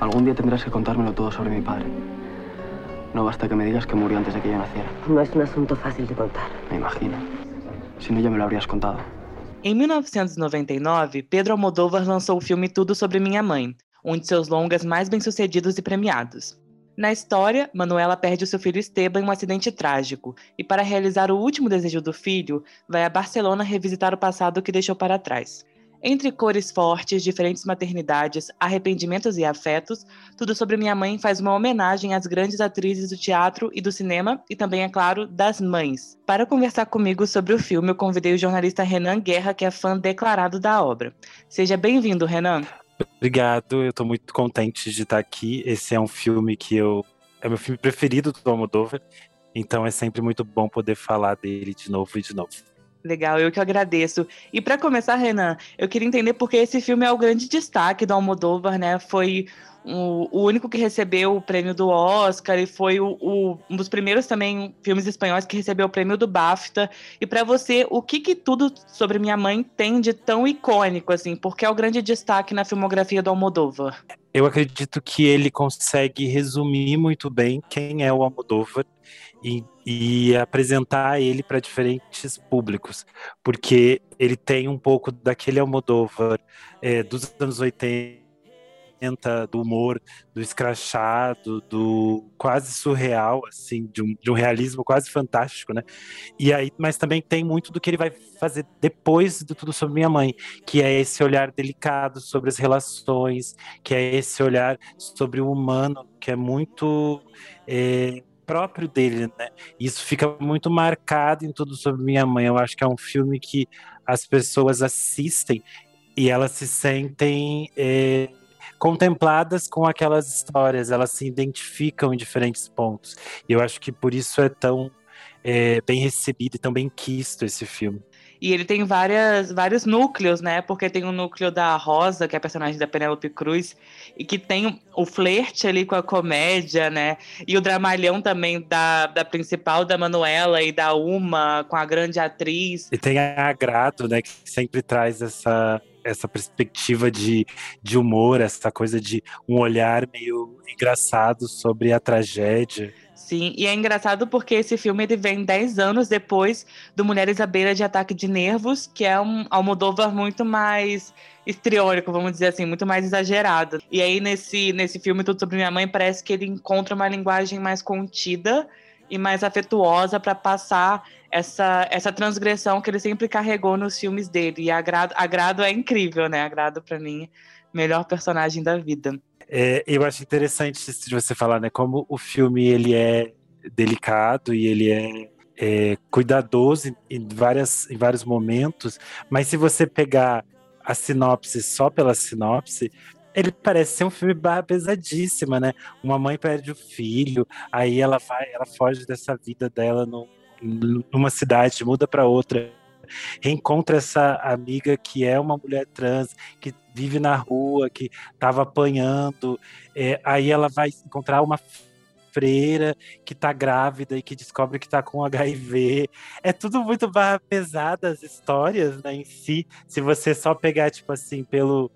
Algún día tendrás que contármelo todo sobre mi padre. No basta que me digas que murió antes de que yo naciera. No es un asunto fácil de contar. Me imagino. Si no, ya me lo habrías contado. Em 1999, Pedro Almodóvar lançou o filme Tudo Sobre Minha Mãe, um de seus longas mais bem-sucedidos e premiados. Na história, Manuela perde o seu filho Esteban em um acidente trágico e, para realizar o último desejo do filho, vai a Barcelona revisitar o passado que deixou para trás. Entre cores fortes, diferentes maternidades, arrependimentos e afetos, Tudo sobre Minha Mãe faz uma homenagem às grandes atrizes do teatro e do cinema e também, é claro, das mães. Para conversar comigo sobre o filme, eu convidei o jornalista Renan Guerra, que é fã declarado da obra. Seja bem-vindo, Renan. Obrigado, eu estou muito contente de estar aqui. Esse é um filme que eu é meu filme preferido do Almodóvar, então é sempre muito bom poder falar dele de novo e de novo. Legal, eu que agradeço. E para começar, Renan, eu queria entender porque esse filme é o grande destaque do Almodóvar, né? Foi o, o único que recebeu o prêmio do Oscar e foi o, o, um dos primeiros também filmes espanhóis que recebeu o prêmio do BAFTA. E para você, o que, que tudo sobre minha mãe tem de tão icônico assim? Porque é o grande destaque na filmografia do Almodóvar. Eu acredito que ele consegue resumir muito bem quem é o Almodóvar e, e apresentar ele para diferentes públicos, porque ele tem um pouco daquele Almodóvar é, dos anos 80 do humor, do escrachado, do quase surreal, assim, de um, de um, realismo quase fantástico, né? E aí, mas também tem muito do que ele vai fazer depois de tudo sobre minha mãe, que é esse olhar delicado sobre as relações, que é esse olhar sobre o humano, que é muito é, próprio dele, né? Isso fica muito marcado em tudo sobre minha mãe. Eu acho que é um filme que as pessoas assistem e elas se sentem é, contempladas com aquelas histórias, elas se identificam em diferentes pontos. E eu acho que por isso é tão é, bem recebido e tão bem quisto esse filme. E ele tem várias, vários núcleos, né? Porque tem o núcleo da Rosa, que é a personagem da Penélope Cruz, e que tem o flerte ali com a comédia, né? E o dramalhão também da, da principal, da Manuela e da Uma, com a grande atriz. E tem a Agrado, né? Que sempre traz essa, essa perspectiva de, de humor, essa coisa de um olhar meio engraçado sobre a tragédia. Sim, e é engraçado porque esse filme ele vem 10 anos depois do Mulheres à Beira de Ataque de Nervos, que é um Almodóvar muito mais histriônico, vamos dizer assim, muito mais exagerado. E aí nesse, nesse filme Tudo Sobre Minha Mãe parece que ele encontra uma linguagem mais contida e mais afetuosa para passar essa, essa transgressão que ele sempre carregou nos filmes dele. E Agrado, Agrado é incrível, né? Agrado para mim, melhor personagem da vida. É, eu acho interessante de você falar, né? Como o filme ele é delicado e ele é, é cuidadoso em, várias, em vários momentos, mas se você pegar a sinopse só pela sinopse, ele parece ser um filme barra pesadíssima, né? Uma mãe perde o filho, aí ela vai, ela foge dessa vida dela no, numa cidade, muda para outra reencontra essa amiga que é uma mulher trans, que vive na rua, que estava apanhando. É, aí ela vai encontrar uma freira que está grávida e que descobre que está com HIV. É tudo muito barra pesada as histórias né, em si. Se você só pegar, tipo assim, pelo,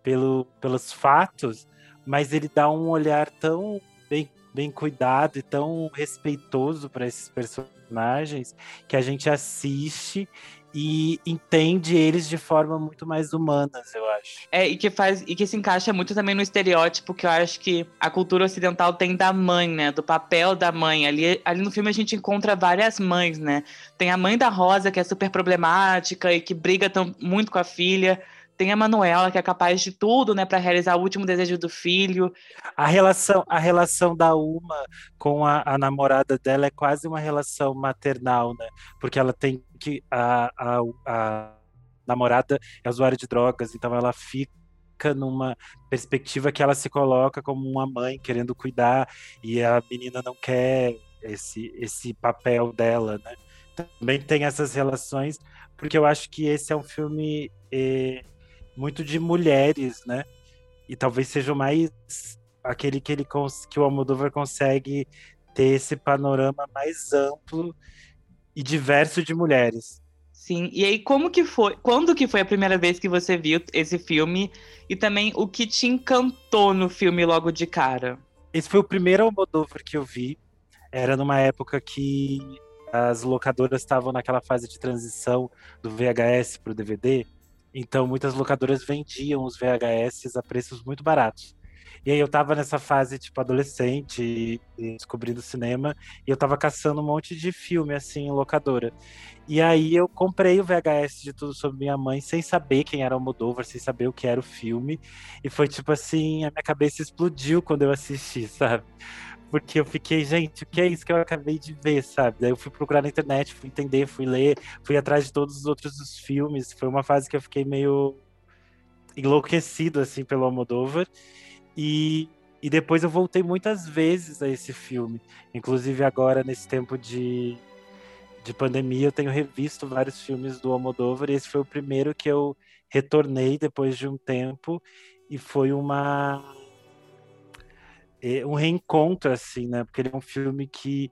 pelo, pelos fatos, mas ele dá um olhar tão bem, bem cuidado e tão respeitoso para esses personagens personagens que a gente assiste e entende eles de forma muito mais humanas, eu acho. É, e que faz e que se encaixa muito também no estereótipo que eu acho que a cultura ocidental tem da mãe, né, do papel da mãe. Ali, ali no filme a gente encontra várias mães, né? Tem a mãe da Rosa que é super problemática e que briga tão, muito com a filha. Tem a Manuela, que é capaz de tudo, né, para realizar o último desejo do filho. A relação, a relação da Uma com a, a, namorada dela é quase uma relação maternal, né? Porque ela tem que. A, a, a namorada é usuária de drogas, então ela fica numa perspectiva que ela se coloca como uma mãe querendo cuidar e a menina não quer esse, esse papel dela, né? Também tem essas relações, porque eu acho que esse é um filme. Eh, muito de mulheres, né? E talvez seja mais aquele que ele que o Almodóvar consegue ter esse panorama mais amplo e diverso de mulheres. Sim, e aí como que foi, quando que foi a primeira vez que você viu esse filme e também o que te encantou no filme logo de cara? Esse foi o primeiro Almodóvar que eu vi. Era numa época que as locadoras estavam naquela fase de transição do VHS para o DVD, então muitas locadoras vendiam os VHS a preços muito baratos. E aí eu tava nessa fase, tipo, adolescente, descobrindo cinema, e eu tava caçando um monte de filme, assim, em locadora. E aí eu comprei o VHS de Tudo Sobre Minha Mãe, sem saber quem era o Moldova, sem saber o que era o filme. E foi tipo assim, a minha cabeça explodiu quando eu assisti, sabe? Porque eu fiquei, gente, o que é isso que eu acabei de ver, sabe? Daí eu fui procurar na internet, fui entender, fui ler, fui atrás de todos os outros filmes. Foi uma fase que eu fiquei meio enlouquecido, assim, pelo Almodóvar. E, e depois eu voltei muitas vezes a esse filme. Inclusive agora, nesse tempo de, de pandemia, eu tenho revisto vários filmes do Almodóvar. E esse foi o primeiro que eu retornei depois de um tempo. E foi uma é, um reencontro, assim, né? Porque ele é um filme que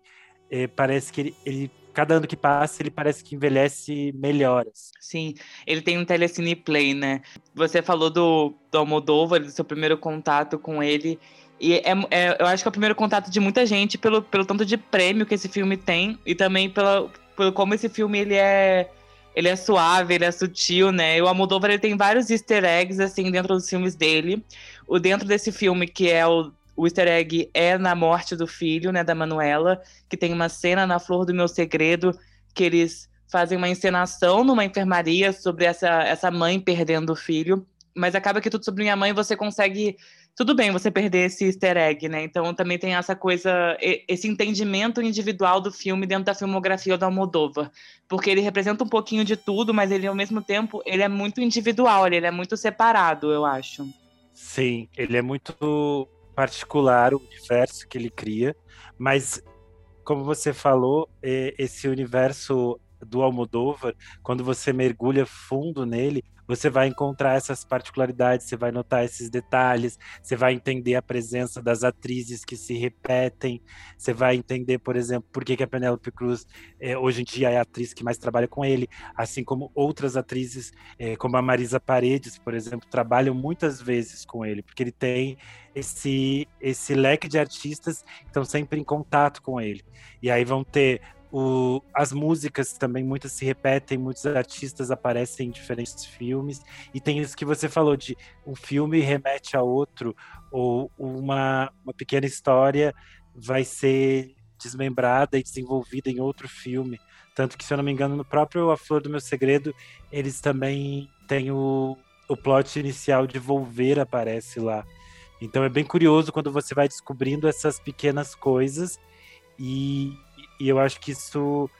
é, parece que ele, ele, cada ano que passa, ele parece que envelhece melhor. Assim. Sim, ele tem um telecine play, né? Você falou do, do Almodóvar, do seu primeiro contato com ele. E é, é, eu acho que é o primeiro contato de muita gente pelo, pelo tanto de prêmio que esse filme tem e também pela, pelo como esse filme ele é ele é suave, ele é sutil, né? E o Almodóvar ele tem vários easter eggs assim dentro dos filmes dele. O dentro desse filme que é o o easter egg é na morte do filho, né, da Manuela, que tem uma cena na Flor do Meu Segredo que eles fazem uma encenação numa enfermaria sobre essa, essa mãe perdendo o filho. Mas acaba que tudo sobre minha mãe você consegue. Tudo bem você perder esse easter egg, né? Então também tem essa coisa, esse entendimento individual do filme dentro da filmografia do Almodóvar. Porque ele representa um pouquinho de tudo, mas ele ao mesmo tempo ele é muito individual, ele é muito separado, eu acho. Sim, ele é muito particular o universo que ele cria, mas como você falou, esse universo do Almodóvar, quando você mergulha fundo nele, você vai encontrar essas particularidades, você vai notar esses detalhes, você vai entender a presença das atrizes que se repetem, você vai entender, por exemplo, por que, que a Penélope Cruz é, hoje em dia é a atriz que mais trabalha com ele, assim como outras atrizes, é, como a Marisa Paredes, por exemplo, trabalham muitas vezes com ele, porque ele tem esse, esse leque de artistas que estão sempre em contato com ele. E aí vão ter o, as músicas também muitas se repetem, muitos artistas aparecem em diferentes filmes, e tem isso que você falou de um filme remete a outro, ou uma, uma pequena história vai ser desmembrada e desenvolvida em outro filme. Tanto que, se eu não me engano, no próprio A Flor do Meu Segredo, eles também têm o, o plot inicial de Volver aparece lá. Então é bem curioso quando você vai descobrindo essas pequenas coisas e e eu acho que isso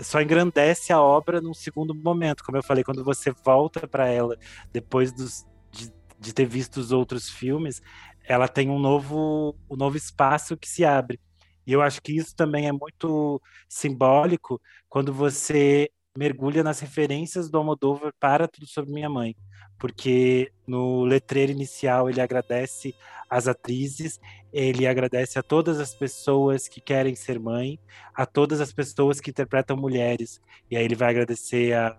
só engrandece a obra num segundo momento, como eu falei, quando você volta para ela depois dos, de, de, ter visto os outros filmes, ela tem um novo, um novo espaço que se abre. E eu acho que isso também é muito simbólico quando você mergulha nas referências do Almodóvar para Tudo Sobre Minha Mãe, porque no letreiro inicial ele agradece às atrizes, ele agradece a todas as pessoas que querem ser mãe, a todas as pessoas que interpretam mulheres, e aí ele vai agradecer a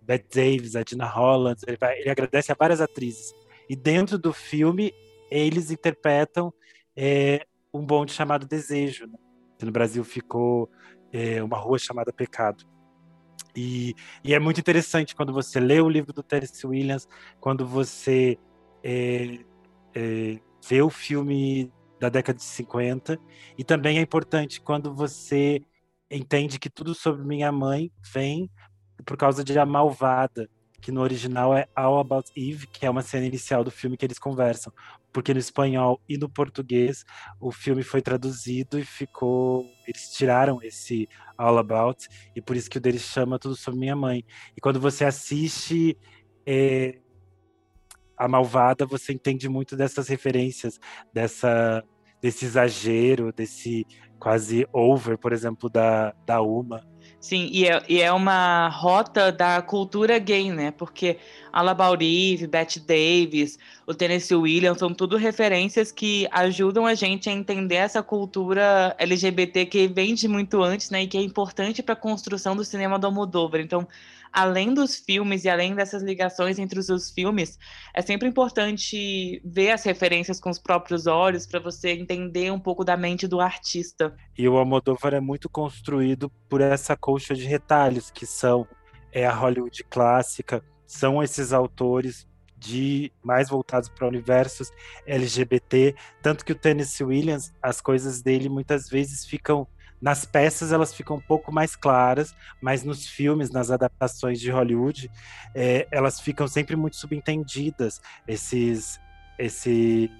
Bette Davis, a Dina Holland, ele, vai, ele agradece a várias atrizes. E dentro do filme, eles interpretam é, um bonde chamado Desejo, né? que no Brasil ficou é, uma rua chamada Pecado. E, e, é muito interessante quando você lê o livro do Tennessee Williams, quando você é, é, vê o filme da década de 50, e também é importante quando você entende que tudo sobre minha mãe vem por causa de A Malvada, que no original é All About Eve, que é uma cena inicial do filme que eles conversam. Porque no espanhol e no português o filme foi traduzido e ficou. Eles tiraram esse All About, e por isso que o deles chama Tudo Sobre Minha Mãe. E quando você assiste é, A Malvada, você entende muito dessas referências, dessa, desse exagero, desse quase over, por exemplo, da, da Uma Sim, e é, e é uma rota da cultura gay, né? Porque Alabaurive, Bette Davis, o Tennessee Williams são tudo referências que ajudam a gente a entender essa cultura LGBT que vem de muito antes, né? E que é importante para a construção do cinema do Almodóvar. Então, além dos filmes e além dessas ligações entre os seus filmes, é sempre importante ver as referências com os próprios olhos para você entender um pouco da mente do artista. E o Almodóvar é muito construído por essa colcha de retalhos que são é a Hollywood clássica, são esses autores de mais voltados para universos LGBT, tanto que o Tennessee Williams, as coisas dele muitas vezes ficam nas peças elas ficam um pouco mais claras, mas nos filmes, nas adaptações de Hollywood, é, elas ficam sempre muito subentendidas. Esses, esses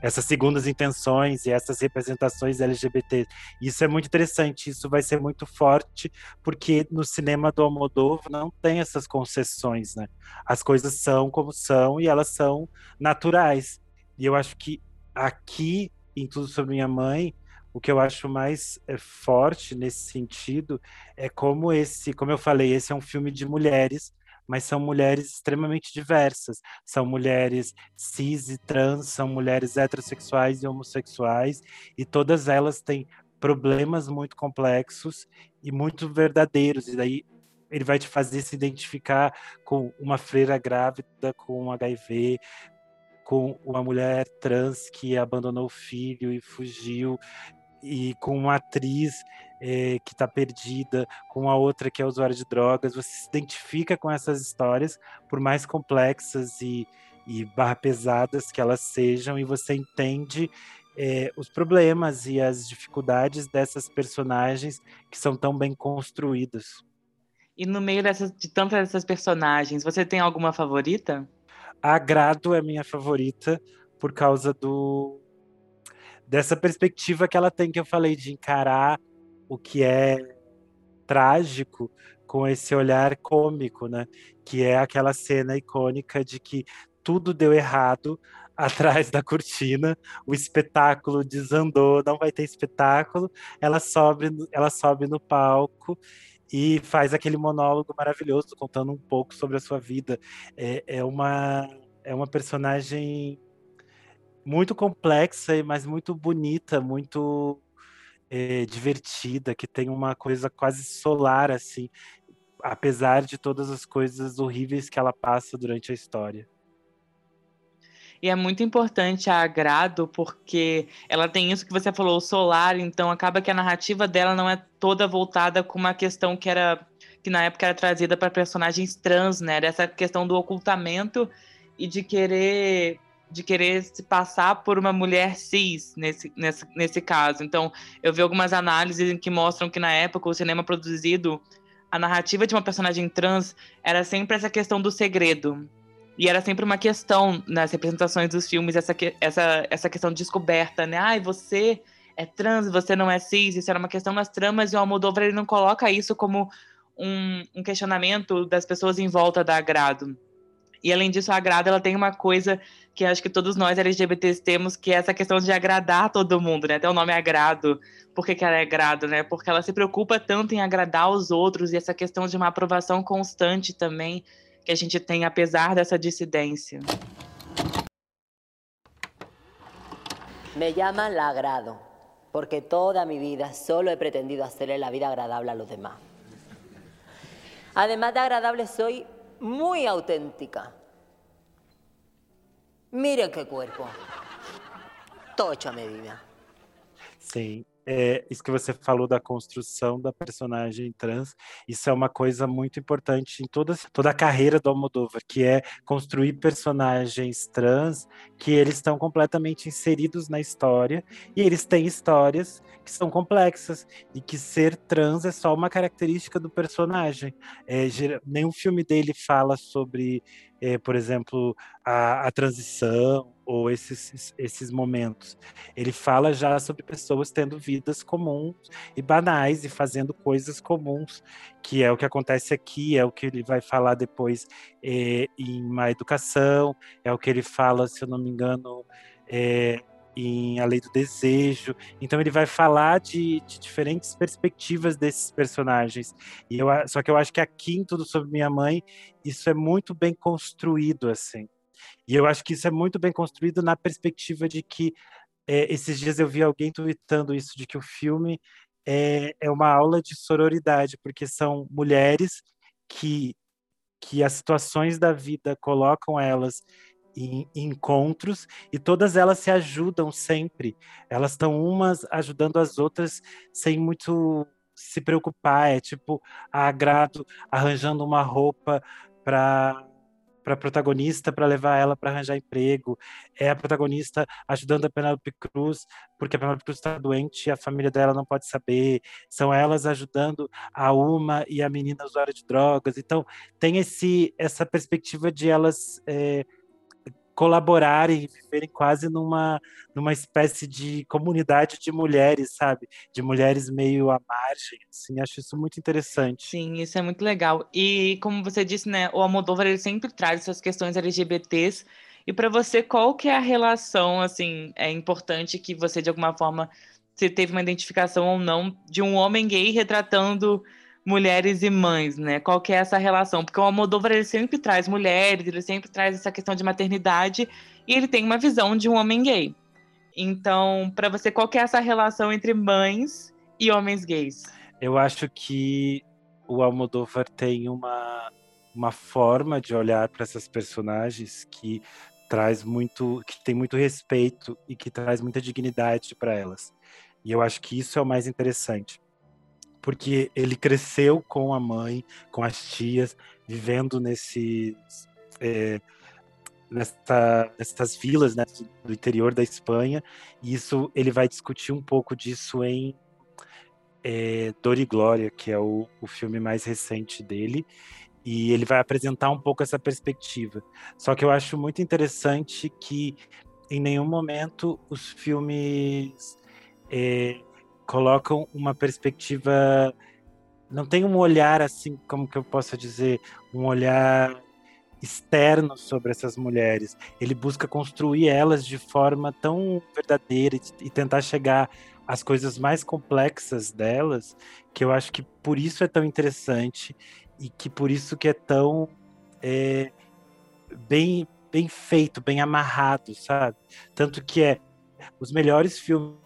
essas segundas intenções e essas representações LGBT. Isso é muito interessante, isso vai ser muito forte, porque no cinema do Almodóvar não tem essas concessões, né? As coisas são como são e elas são naturais. E eu acho que aqui, em Tudo Sobre Minha Mãe, o que eu acho mais é, forte nesse sentido é como esse, como eu falei, esse é um filme de mulheres, mas são mulheres extremamente diversas. São mulheres cis e trans, são mulheres heterossexuais e homossexuais, e todas elas têm problemas muito complexos e muito verdadeiros. E daí ele vai te fazer se identificar com uma freira grávida com HIV, com uma mulher trans que abandonou o filho e fugiu, e com uma atriz é, que está perdida, com a outra que é usuária de drogas. Você se identifica com essas histórias, por mais complexas e, e barra pesadas que elas sejam, e você entende é, os problemas e as dificuldades dessas personagens que são tão bem construídas. E no meio dessas, de tantas dessas personagens, você tem alguma favorita? A Grado é minha favorita por causa do dessa perspectiva que ela tem que eu falei de encarar o que é trágico com esse olhar cômico, né? Que é aquela cena icônica de que tudo deu errado atrás da cortina, o espetáculo desandou, não vai ter espetáculo. Ela sobe, ela sobe no palco e faz aquele monólogo maravilhoso contando um pouco sobre a sua vida. É, é uma é uma personagem muito complexa, mas muito bonita, muito é, divertida, que tem uma coisa quase solar, assim, apesar de todas as coisas horríveis que ela passa durante a história. E é muito importante a Agrado, porque ela tem isso que você falou, o solar, então acaba que a narrativa dela não é toda voltada com uma questão que era que na época era trazida para personagens trans, né? Essa questão do ocultamento e de querer de querer se passar por uma mulher cis nesse, nesse, nesse caso. Então, eu vi algumas análises que mostram que na época o cinema produzido, a narrativa de uma personagem trans era sempre essa questão do segredo. E era sempre uma questão nas representações dos filmes, essa, essa, essa questão de descoberta, né? Ai, você é trans, você não é cis, isso era uma questão nas tramas, e o Almodóvar ele não coloca isso como um, um questionamento das pessoas em volta da agrado. E além disso, a Agrada ela tem uma coisa que acho que todos nós LGBTs temos, que é essa questão de agradar todo mundo, né? Até o nome agrado. Por que, que ela é agrado, né? Porque ela se preocupa tanto em agradar os outros e essa questão de uma aprovação constante também que a gente tem, apesar dessa dissidência. Me llaman la agrado, porque toda mi vida solo he pretendido hacerle la vida agradable a los demás. Además de agradable, soy muy auténtica. Miren qué cuerpo. Todo hecho a medida. Sim. É, isso que você falou da construção da personagem trans, isso é uma coisa muito importante em toda, toda a carreira do Almodóvar, que é construir personagens trans que eles estão completamente inseridos na história e eles têm histórias que são complexas e que ser trans é só uma característica do personagem. É, nenhum filme dele fala sobre, é, por exemplo, a, a transição ou esses, esses momentos. Ele fala já sobre pessoas tendo vidas comuns e banais e fazendo coisas comuns, que é o que acontece aqui, é o que ele vai falar depois é, em Má Educação, é o que ele fala, se eu não me engano, é, em A Lei do Desejo. Então ele vai falar de, de, diferentes perspectivas desses personagens. E eu, só que eu acho que aqui em Tudo Sobre Minha Mãe, isso é muito bem construído, assim. E eu acho que isso é muito bem construído na perspectiva de que é, esses dias eu vi alguém tweetando isso, de que o filme é, é uma aula de sororidade, porque são mulheres que que as situações da vida colocam elas em, encontros e todas elas se ajudam sempre. Elas estão umas ajudando as outras sem muito se preocupar. É tipo a Grado arranjando uma roupa para para protagonista para levar ela para arranjar emprego. É a protagonista ajudando a Penelope Cruz, porque a Penelope Cruz está doente e a família dela não pode saber. São elas ajudando a Uma e a menina usuária de drogas. Então, tem esse essa perspectiva de elas é, colaborarem, viverem quase numa, numa espécie de comunidade de mulheres, sabe? De mulheres meio à margem, assim, acho isso muito interessante. Sim, isso é muito legal. E como você disse, né, o Almodóvar ele sempre traz essas questões LGBTs. E para você, qual que é a relação, assim, é importante que você de alguma forma se teve uma identificação ou não de um homem gay retratando mulheres e mães, né? Qual que é essa relação? Porque o Almodóvar ele sempre traz mulheres, ele sempre traz essa questão de maternidade e ele tem uma visão de um homem gay. Então, para você, qual que é essa relação entre mães e homens gays? Eu acho que o Almodóvar tem uma uma forma de olhar para essas personagens que traz muito, que tem muito respeito e que traz muita dignidade para elas. E eu acho que isso é o mais interessante porque ele cresceu com a mãe, com as tias, vivendo nesse, é, nessa, nessas vilas né, do interior da Espanha. E isso ele vai discutir um pouco disso em é, Dor e Glória, que é o, o filme mais recente dele. E ele vai apresentar um pouco essa perspectiva. Só que eu acho muito interessante que em nenhum momento os filmes é, colocam uma perspectiva não tem um olhar assim, como que eu posso dizer, um olhar externo sobre essas mulheres. Ele busca construir elas de forma tão verdadeira e tentar chegar às coisas mais complexas delas, que eu acho que por isso é tão interessante e que por isso que é tão é, bem bem feito, bem amarrado, sabe? Tanto que é os melhores filmes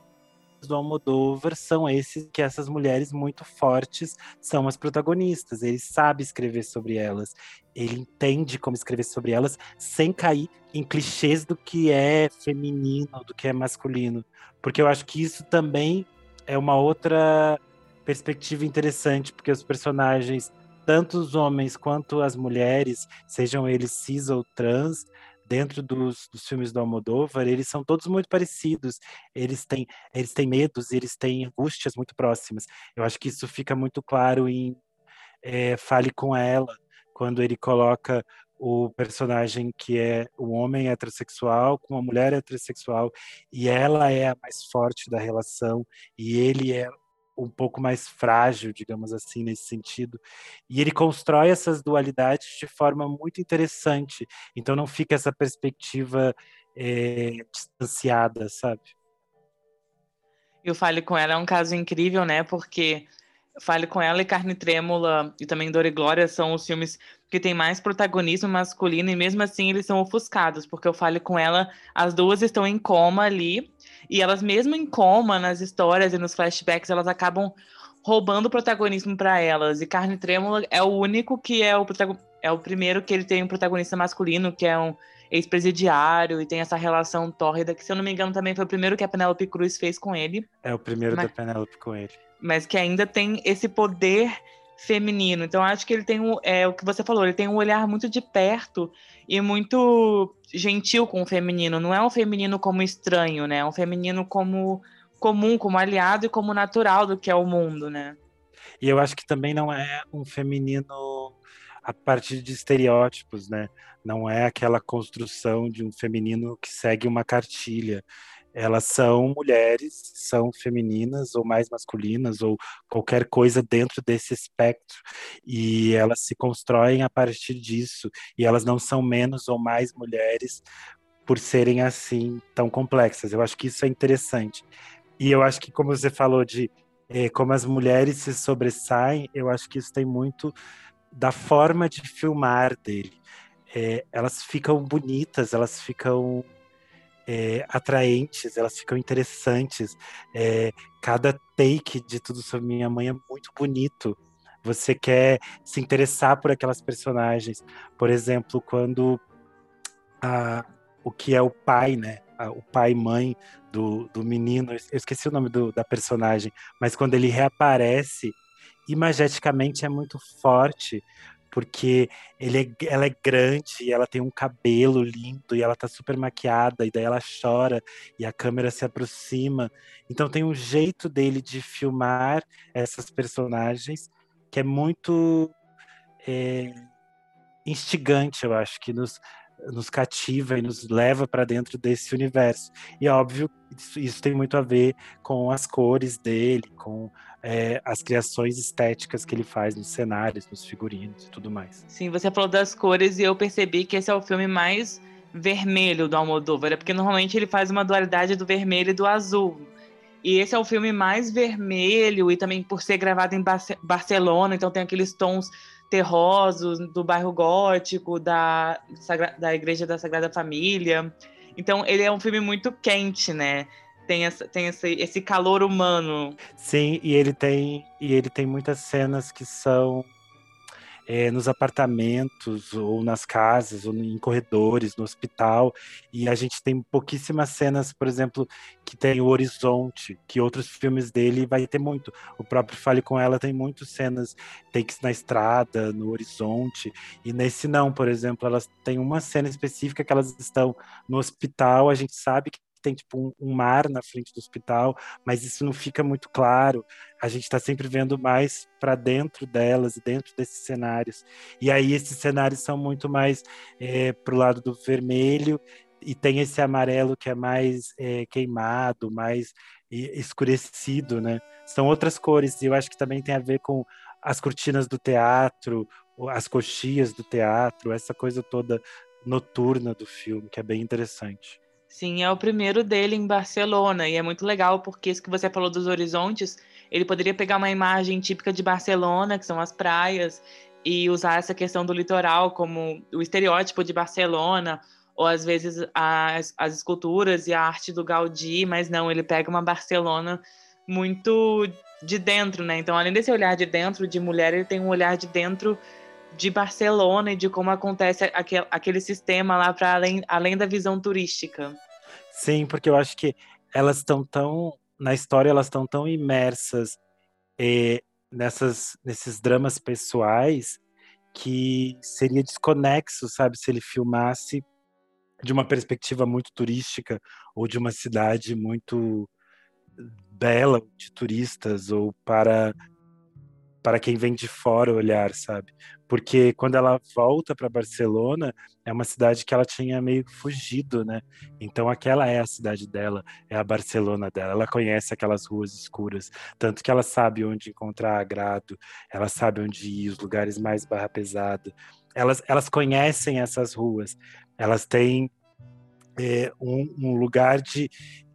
do Almodóvar são esses que essas mulheres muito fortes são as protagonistas. Ele sabe escrever sobre elas, ele entende como escrever sobre elas sem cair em clichês do que é feminino, do que é masculino, porque eu acho que isso também é uma outra perspectiva interessante, porque os personagens tanto os homens quanto as mulheres, sejam eles cis ou trans, dentro dos, dos, filmes do Almodóvar, eles são todos muito parecidos. Eles têm, eles têm medos, eles têm angústias muito próximas. Eu acho que isso fica muito claro em é, Fale com Ela, quando ele coloca o personagem que é um homem heterossexual com uma mulher heterossexual e ela é a mais forte da relação e ele é um pouco mais frágil, digamos assim, nesse sentido. E ele constrói essas dualidades de forma muito interessante. Então não fica essa perspectiva é, distanciada, sabe? E o Fale com Ela é um caso incrível, né? Porque Fale com Ela e Carne Trêmula e também Dor e Glória são os filmes que têm mais protagonismo masculino e mesmo assim eles são ofuscados, porque eu Fale com Ela, as duas estão em coma ali e elas, mesmo em coma, nas histórias e nos flashbacks, elas acabam roubando o protagonismo para elas. E Carne Trêmula é o único que é o, é o primeiro que ele tem um protagonista masculino, que é um ex-presidiário e tem essa relação tórrida, que se eu não me engano também foi o primeiro que a Penélope Cruz fez com ele. É o primeiro mas, da Penélope com ele. Mas que ainda tem esse poder feminino. Então acho que ele tem um, é o que você falou, ele tem um olhar muito de perto e muito gentil com o feminino. Não é um feminino como estranho, né? É um feminino como comum, como aliado e como natural do que é o mundo, né? E eu acho que também não é um feminino a partir de estereótipos, né? Não é aquela construção de um feminino que segue uma cartilha elas são mulheres, são femininas ou mais masculinas ou qualquer coisa dentro desse espectro e elas se constroem a partir disso e elas não são menos ou mais mulheres por serem assim tão complexas. Eu acho que isso é interessante e eu acho que como você falou de eh, como as mulheres se sobressaem, eu acho que isso tem muito da forma de filmar dele. É, elas ficam bonitas, elas ficam é, atraentes, elas ficam interessantes. É, cada take de tudo sobre minha mãe é muito bonito. você quer se interessar por aquelas personagens. Por exemplo, quando a, o que é o pai, né? o pai e mãe do, do menino, eu esqueci o nome do, da personagem, mas quando ele reaparece, imageticamente é muito forte, porque ele é, ela é grande e ela tem um cabelo lindo e ela tá super maquiada e daí ela chora e a câmera se aproxima. Então tem um jeito dele de filmar essas personagens que é muito é, instigante, eu acho, que nos, nos cativa e nos leva para dentro desse universo. E óbvio, isso, isso, tem muito a ver com as cores dele, com é, as criações estéticas que ele faz nos cenários, nos figurinos e tudo mais. Sim, você falou das cores e eu percebi que esse é o filme mais vermelho do Almodóvar, é porque normalmente ele faz uma dualidade do vermelho e do azul. E esse é o filme mais vermelho e também por ser gravado em Barcelona, então tem aqueles tons terrosos do bairro gótico, da, da Igreja da Sagrada Família. Então, ele é um filme muito quente, né? Tem, essa, tem esse, esse calor humano. Sim, e ele tem e ele tem muitas cenas que são é, nos apartamentos ou nas casas ou em corredores, no hospital. E a gente tem pouquíssimas cenas, por exemplo, que tem o horizonte, que outros filmes dele vai ter muito. O próprio Fale com Ela tem muitas cenas, takes na estrada, no horizonte. E nesse não, por exemplo, elas têm uma cena específica que elas estão no hospital, a gente sabe que tem tipo um, um, mar na frente do hospital, mas isso não fica muito claro. A gente está sempre vendo mais para dentro delas e dentro desses cenários. E aí esses cenários são muito mais é, para o lado do vermelho e tem esse amarelo que é mais é, queimado, mais escurecido, né? São outras cores. E eu acho que também tem a ver com as cortinas do teatro, as coxias do teatro, essa coisa toda noturna do filme, que é bem interessante. Sim, é o primeiro dele em Barcelona e é muito legal porque isso que você falou dos horizontes, ele poderia pegar uma imagem típica de Barcelona, que são as praias, e usar essa questão do litoral como o estereótipo de Barcelona, ou às vezes as, as esculturas e a arte do Gaudí, mas não, ele pega uma Barcelona muito de dentro, né? Então, além desse olhar de dentro de mulher, ele tem um olhar de dentro de Barcelona e de como acontece aquele, aquele sistema lá para além, além da visão turística. Sim, porque eu acho que elas estão tão na história elas estão tão imersas eh, nessas nesses dramas pessoais que seria desconexo, sabe, se ele filmasse de uma perspectiva muito turística ou de uma cidade muito bela de turistas ou para para quem vem de fora olhar, sabe? Porque quando ela volta para Barcelona, é uma cidade que ela tinha meio fugido, né? Então aquela é a cidade dela, é a Barcelona dela. Ela conhece aquelas ruas escuras, tanto que ela sabe onde encontrar agrado, ela sabe onde ir, os lugares mais barra pesada. Elas, elas conhecem essas ruas, elas têm é, um, um lugar de,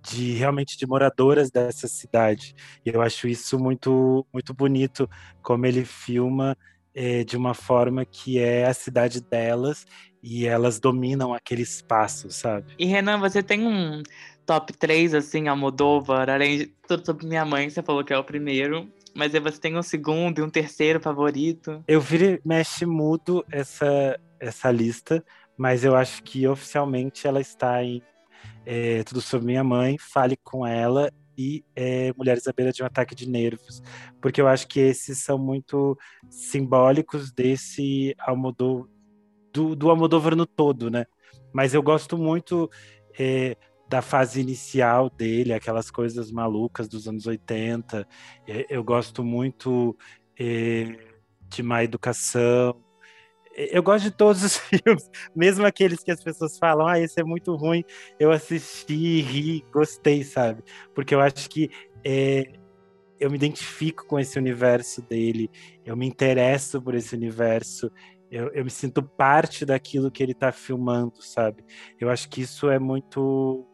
de realmente de moradoras dessa cidade. E eu acho isso muito muito bonito como ele filma é, de uma forma que é a cidade delas e elas dominam aquele espaço, sabe? E Renan, você tem um top 3 assim, Almodóvar, além de tudo sobre minha mãe, você falou que é o primeiro, mas aí você tem um segundo e um terceiro favorito? Eu vi mexe mudo essa essa lista, mas eu acho que oficialmente ela está em é, Tudo Sobre Minha Mãe, Fale Com Ela e é, Mulheres à Beira de um Ataque de Nervos, porque eu acho que esses são muito simbólicos desse Almodóvar, do, do Almodóvar no todo, né? Mas eu gosto muito é, da fase inicial dele, aquelas coisas malucas dos anos 80. É, eu gosto muito é, de Má Educação, eu gosto de todos os filmes, mesmo aqueles que as pessoas falam, ah, esse é muito ruim, eu assisti, ri, gostei, sabe? Porque eu acho que é, eu me identifico com esse universo dele, eu me interesso por esse universo, eu, eu me sinto parte daquilo que ele está filmando, sabe? Eu acho que isso é muito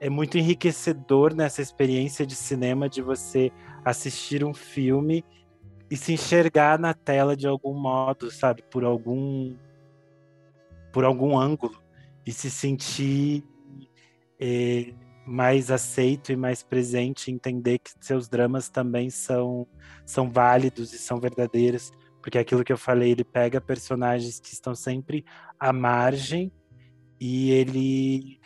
é muito enriquecedor nessa experiência de cinema de você assistir um filme e se enxergar na tela de algum modo, sabe, por algum por algum ângulo. E se sentir é, mais aceito e mais presente, entender que seus dramas também são, são válidos e são verdadeiros, porque aquilo que eu falei, ele pega personagens que estão sempre à margem e ele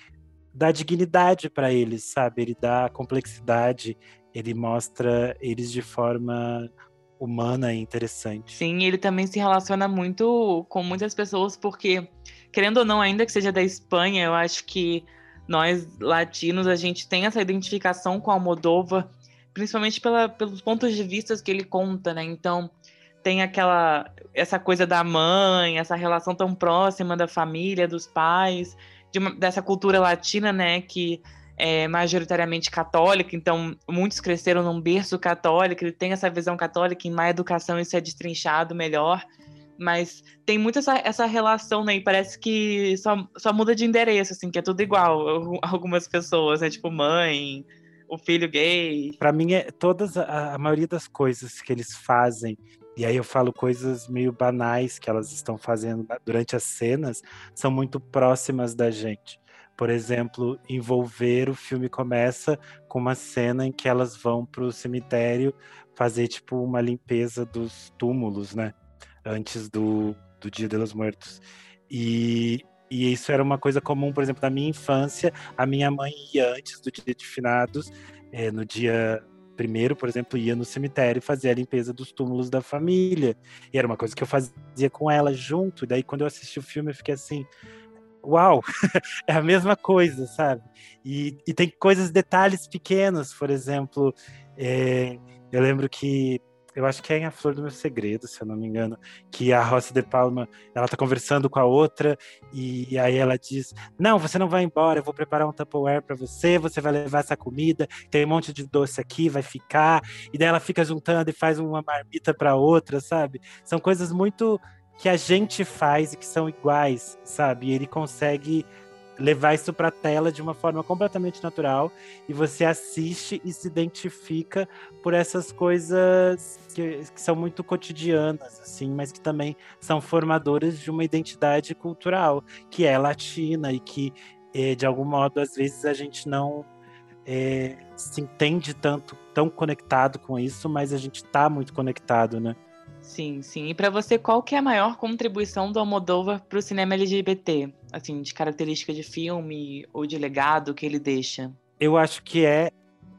dá dignidade para eles, sabe? Ele dá complexidade, ele mostra eles de forma humana e interessante. Sim, ele também se relaciona muito com muitas pessoas, porque, querendo ou não, ainda que seja da Espanha, eu acho que nós latinos, a gente tem essa identificação com a Moldova, principalmente pela, pelos pontos de vista que ele conta, né? Então, tem aquela essa coisa da mãe, essa relação tão próxima da família, dos pais, de uma, dessa cultura latina, né, que é majoritariamente católica, então muitos cresceram num berço católico, ele tem essa visão católica, em má educação isso é destrinchado melhor, mas tem muito essa, essa relação, né, e parece que só, só muda de endereço, assim, que é tudo igual, algumas pessoas, né, tipo mãe, o filho gay. Para mim, é todas a, a maioria das coisas que eles fazem e aí eu falo coisas meio banais que elas estão fazendo durante as cenas, são muito próximas da gente. Por exemplo, envolver o filme começa com uma cena em que elas vão para o cemitério fazer tipo uma limpeza dos túmulos, né? Antes do, do Dia dos Mortos. E, e isso era uma coisa comum, por exemplo, na minha infância, a minha mãe ia antes do Dia de Finados, é, no dia primeiro, por exemplo, ia no cemitério fazer a limpeza dos túmulos da família. E era uma coisa que eu fazia com ela junto. E daí, quando eu assisti o filme, eu fiquei assim. Uau, é a mesma coisa, sabe? E, e tem coisas, detalhes pequenos, por exemplo, é, eu lembro que eu acho que é em A Flor do Meu Segredo, se eu não me engano, que a Rossi de Palma, ela tá conversando com a outra e, e aí ela diz: "Não, você não vai embora, eu vou preparar um Tupperware para você, você vai levar essa comida, tem um monte de doce aqui, vai ficar". E daí ela fica juntando e faz uma marmita para outra, sabe? São coisas muito que a gente faz e que são iguais, sabe? E ele consegue levar isso para a tela de uma forma completamente natural e você assiste e se identifica por essas coisas que, que, são muito cotidianas assim, mas que também são formadoras de uma identidade cultural que é latina e que é, de algum modo às vezes a gente não é, se entende tanto tão conectado com isso, mas a gente está muito conectado, né? Sim, sim. E para você, qual que é a maior contribuição do Almodóvar para o cinema LGBT? Assim, de característica de filme ou de legado que ele deixa? Eu acho que é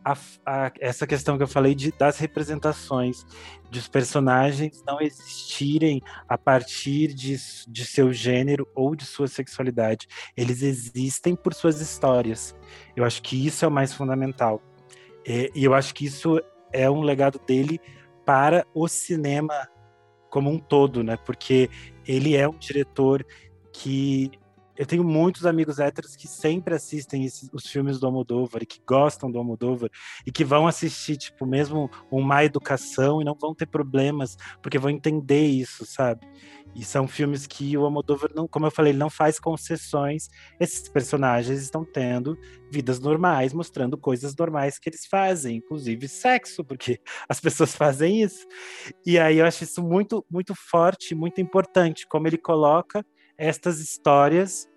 a, a, essa questão que eu falei de, das representações, dos personagens não existirem a partir de, de seu gênero ou de sua sexualidade. Eles existem por suas histórias. Eu acho que isso é o mais fundamental. É, e eu acho que isso é um legado dele para o cinema como um todo, né? Porque ele é um diretor que eu tenho muitos amigos héteros que sempre assistem esses, os filmes do Almodóvar e que gostam do Almodóvar e que vão assistir, tipo, mesmo uma educação e não vão ter problemas, porque vão entender isso, sabe? E são filmes que o Almodóvar, não, como eu falei, não faz concessões. Esses personagens estão tendo vidas normais, mostrando coisas normais que eles fazem, inclusive sexo, porque as pessoas fazem isso. E aí eu acho isso muito, muito forte, muito importante, como ele coloca estas histórias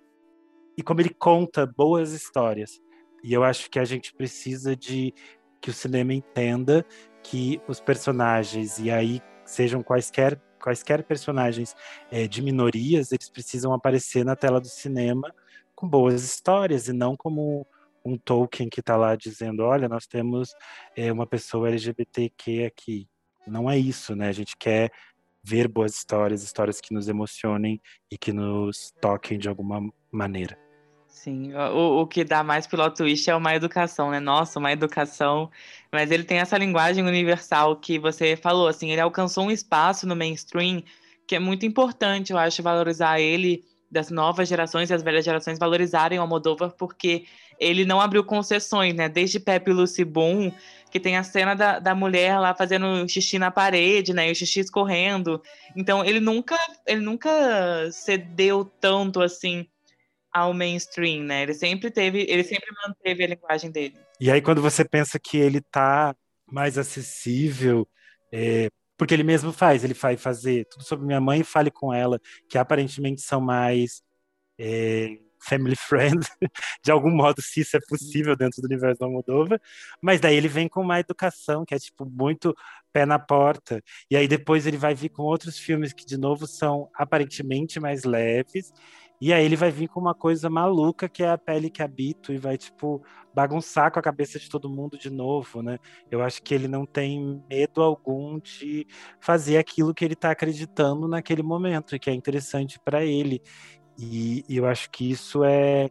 e como ele conta boas histórias. E eu acho que a gente precisa de que o cinema entenda que os personagens, e aí sejam quaisquer quaisquer personagens é, de minorias, eles precisam aparecer na tela do cinema com boas histórias e não como um Tolkien que está lá dizendo, olha, nós temos é, uma pessoa LGBTQ aqui. Não é isso, né? A gente quer ver boas histórias, histórias que nos emocionem e que nos toquem de alguma maneira. Sim, o, o que dá mais plot twist é uma educação, né? Nossa, uma educação. Mas ele tem essa linguagem universal que você falou, assim, ele alcançou um espaço no mainstream que é muito importante, eu acho, valorizar ele, das novas gerações e as velhas gerações valorizarem o Almodóvar, porque ele não abriu concessões, né? Desde Pepe Lucy Boom, que tem a cena da, da mulher lá fazendo xixi na parede, né? E o xixi escorrendo. Então, ele nunca, ele nunca cedeu tanto, assim, ao mainstream, né? Ele sempre teve, ele sempre manteve a linguagem dele. E aí quando você pensa que ele tá mais acessível, é, porque ele mesmo faz, ele vai fazer tudo sobre minha mãe e fale com ela, que aparentemente são mais é, family friend, de algum modo, se isso é possível dentro do universo da Moldova. Mas daí ele vem com uma educação que é, tipo, muito pé na porta. E aí depois ele vai vir com outros filmes que, de novo, são aparentemente mais leves e aí ele vai vir com uma coisa maluca que é a pele que habito e vai, tipo, bagunçar com a cabeça de todo mundo de novo, né? Eu acho que ele não tem medo algum de fazer aquilo que ele está acreditando naquele momento e que é interessante para ele. E, e, eu acho que isso é,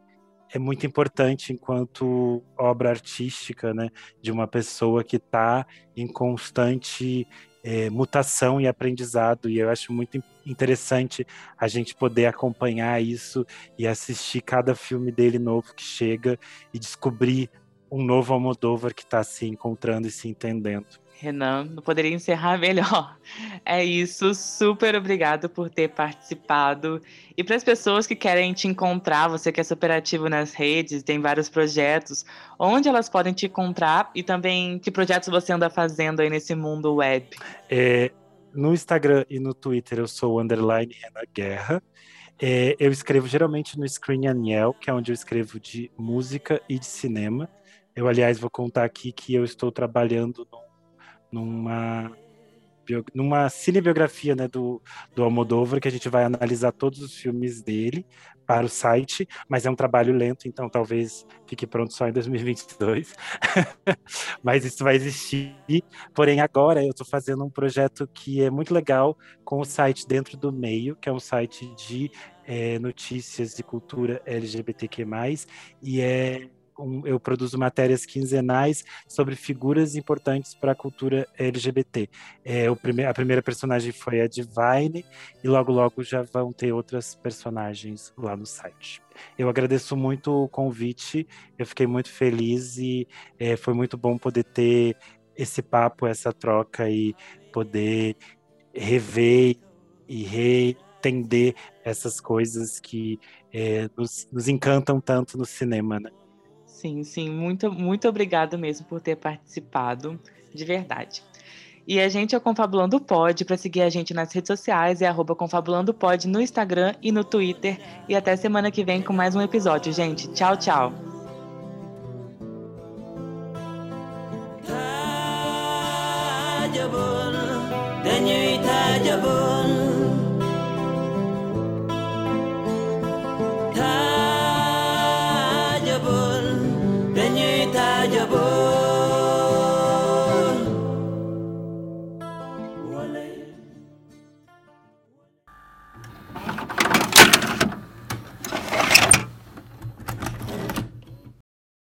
é muito importante enquanto obra artística, né? De uma pessoa que está em constante é, mutação e aprendizado, e eu acho muito interessante a gente poder acompanhar isso e assistir cada filme dele novo que chega e descobrir um novo Almodóvar que está se encontrando e se entendendo. Renan, não poderia encerrar melhor. É isso, super obrigado por ter participado. E para as pessoas que querem te encontrar, você que é super ativo nas redes, tem vários projetos, onde elas podem te encontrar e também que projetos você anda fazendo aí nesse mundo web? É, no Instagram e no Twitter eu sou underline Renan Guerra. É, eu escrevo geralmente no Screen Aniel, que é onde eu escrevo de música e de cinema. Eu, aliás, vou contar aqui que eu estou trabalhando num numa numa cinebiografia né, do, do Almodóvar, que a gente vai analisar todos os filmes dele para o site, mas é um trabalho lento, então talvez fique pronto só em 2022. mas isso vai existir. Porém, agora eu estou fazendo um projeto que é muito legal com o site Dentro do Meio, que é um site de é, notícias de cultura LGBTQ+, e é eu produzo matérias quinzenais sobre figuras importantes para a cultura LGBT. É, prime a primeira personagem foi a Divine, e logo logo já vão ter outras personagens lá no site. Eu agradeço muito o convite, eu fiquei muito feliz e é, foi muito bom poder ter esse papo, essa troca e poder rever e reentender essas coisas que é, nos, nos encantam tanto no cinema, né? Sim, sim, muito, muito obrigado mesmo por ter participado, de verdade. E a gente é o Confabulando Pod, para seguir a gente nas redes sociais é arroba Confabulando Pod no Instagram e no Twitter. E até semana que vem com mais um episódio, gente. Tchau, tchau. Tá